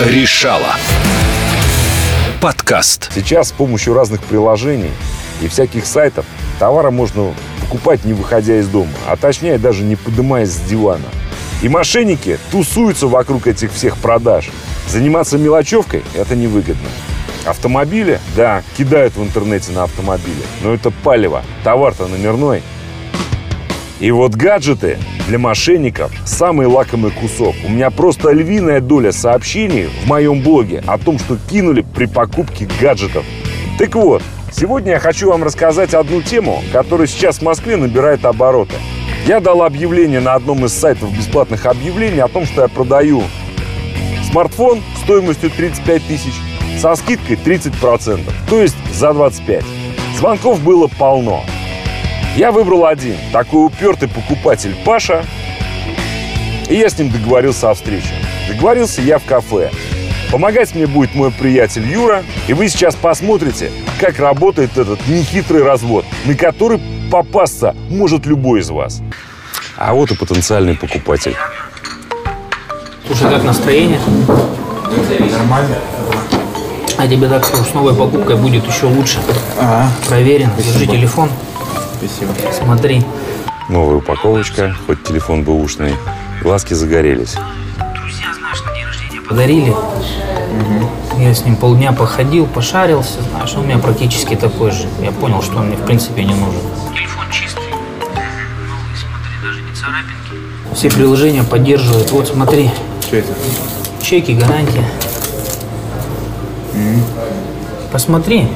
Решала. Подкаст. Сейчас с помощью разных приложений и всяких сайтов товары можно покупать не выходя из дома, а точнее даже не поднимаясь с дивана. И мошенники тусуются вокруг этих всех продаж. Заниматься мелочевкой – это невыгодно. Автомобили, да, кидают в интернете на автомобили, но это палево, товар-то номерной. И вот гаджеты для мошенников – самый лакомый кусок. У меня просто львиная доля сообщений в моем блоге о том, что кинули при покупке гаджетов. Так вот, сегодня я хочу вам рассказать одну тему, которая сейчас в Москве набирает обороты. Я дал объявление на одном из сайтов бесплатных объявлений о том, что я продаю смартфон стоимостью 35 тысяч со скидкой 30%, то есть за 25. Звонков было полно. Я выбрал один, такой упертый покупатель Паша, и я с ним договорился о встрече. Договорился я в кафе. Помогать мне будет мой приятель Юра, и вы сейчас посмотрите, как работает этот нехитрый развод, на который попасться может любой из вас. А вот и потенциальный покупатель. Слушай, как настроение? Нормально. А тебе так что с новой покупкой будет еще лучше. Ага, Проверен. Держи телефон. Спасибо. Смотри. Новая упаковочка, хоть телефон бэушный. Глазки загорелись. Друзья, знаешь, на день рождения подарили. Я с ним полдня походил, пошарился, знаешь, он у меня практически такой же. Я понял, что он мне в принципе не нужен. Телефон чистый. Новый, смотри, даже не царапинки. Все приложения поддерживают. Вот смотри, Что это? чеки, гарантия. Посмотри.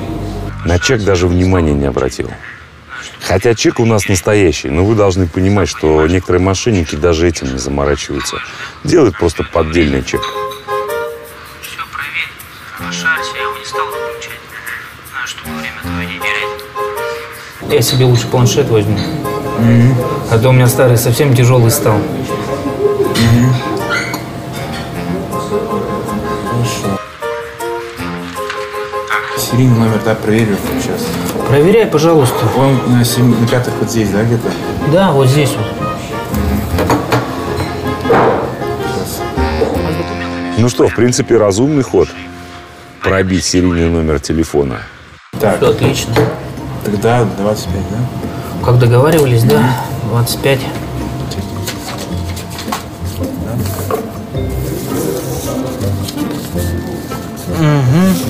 На чек даже внимания не обратил. Хотя чек у нас настоящий, но вы должны понимать, что некоторые мошенники даже этим не заморачиваются. Делают просто поддельный чек. Все проверь. Пошарься, я его не стал выключать. Знаю, чтобы время твое не терять. Я себе лучше планшет возьму. А то у меня старый совсем тяжелый стал. Хорошо. Серийный номер, да, проверю сейчас. Проверяй, пожалуйста. Он на, семи- на пятых вот здесь, да, где-то? Да, вот здесь вот. Сейчас. Ну что, в принципе, разумный ход. Пробить серийный номер телефона. Так, Все отлично. тогда 25, да? Как договаривались, да? 25.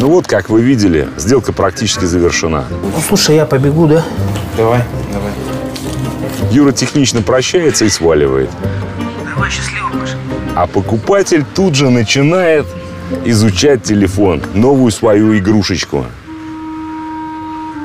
Ну вот, как вы видели, сделка практически завершена. Ну, слушай, я побегу, да? Давай, давай. Юра технично прощается и сваливает. Давай, счастливо, Паша. А покупатель тут же начинает изучать телефон, новую свою игрушечку.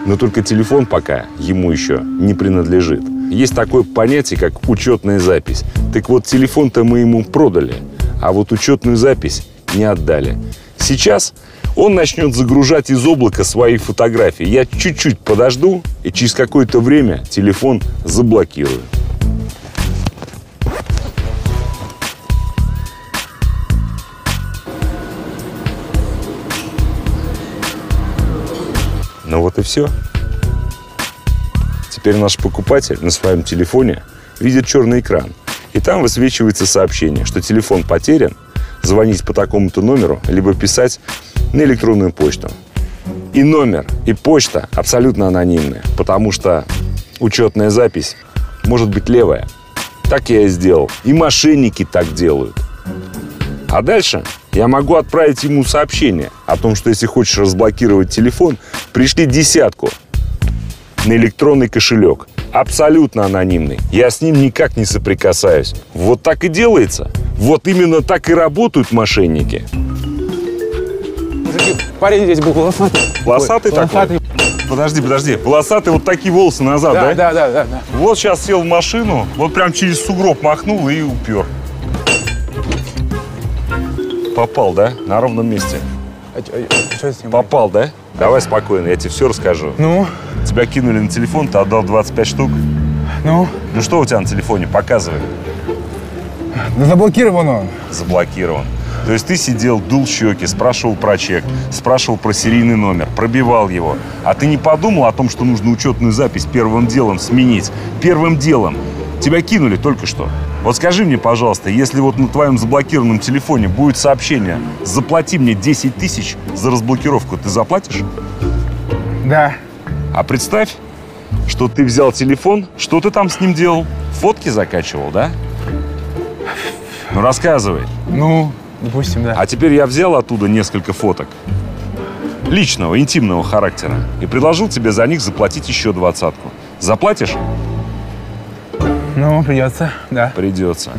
Но только телефон пока ему еще не принадлежит. Есть такое понятие, как учетная запись. Так вот, телефон-то мы ему продали, а вот учетную запись не отдали. Сейчас он начнет загружать из облака свои фотографии. Я чуть-чуть подожду, и через какое-то время телефон заблокирую. Ну вот и все. Теперь наш покупатель на своем телефоне видит черный экран. И там высвечивается сообщение, что телефон потерян, звонить по такому-то номеру, либо писать на электронную почту. И номер, и почта абсолютно анонимны, потому что учетная запись может быть левая. Так я и сделал. И мошенники так делают. А дальше я могу отправить ему сообщение о том, что если хочешь разблокировать телефон, пришли десятку на электронный кошелек. Абсолютно анонимный. Я с ним никак не соприкасаюсь. Вот так и делается. Вот именно так и работают мошенники. Парень здесь был волосатый. Волосатый Ой, такой? волосатый. Подожди, подожди. Волосатый вот такие волосы назад, Да, да, да, да, да. Вот сейчас сел в машину, вот прям через сугроб махнул и упер. Попал, да? На ровном месте. А, а ним? Попал, да? Давай спокойно, я тебе все расскажу. Ну, Тебя кинули на телефон, ты отдал 25 штук. ну, Ну что у тебя на телефоне? Показывай. да заблокирован он. Заблокирован. То есть ты сидел, дул щеки, спрашивал про чек, спрашивал про серийный номер, пробивал его. А ты не подумал о том, что нужно учетную запись первым делом сменить? Первым делом. Тебя кинули только что. Вот скажи мне, пожалуйста, если вот на твоем заблокированном телефоне будет сообщение «Заплати мне 10 тысяч за разблокировку», ты заплатишь? Да. А представь, что ты взял телефон, что ты там с ним делал? Фотки закачивал, да? Ну, рассказывай. Ну, допустим, да. А теперь я взял оттуда несколько фоток личного, интимного характера и предложил тебе за них заплатить еще двадцатку. Заплатишь? Ну, придется, да. Придется.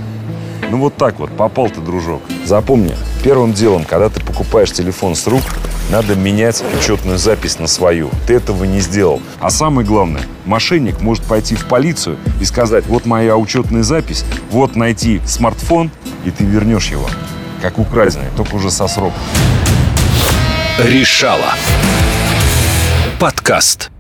Ну вот так вот, попал ты, дружок. Запомни, первым делом, когда ты покупаешь телефон с рук, надо менять учетную запись на свою. Ты этого не сделал. А самое главное, мошенник может пойти в полицию и сказать, вот моя учетная запись, вот найти смартфон, и ты вернешь его. Как украденный, только уже со сроком. Решала. Подкаст.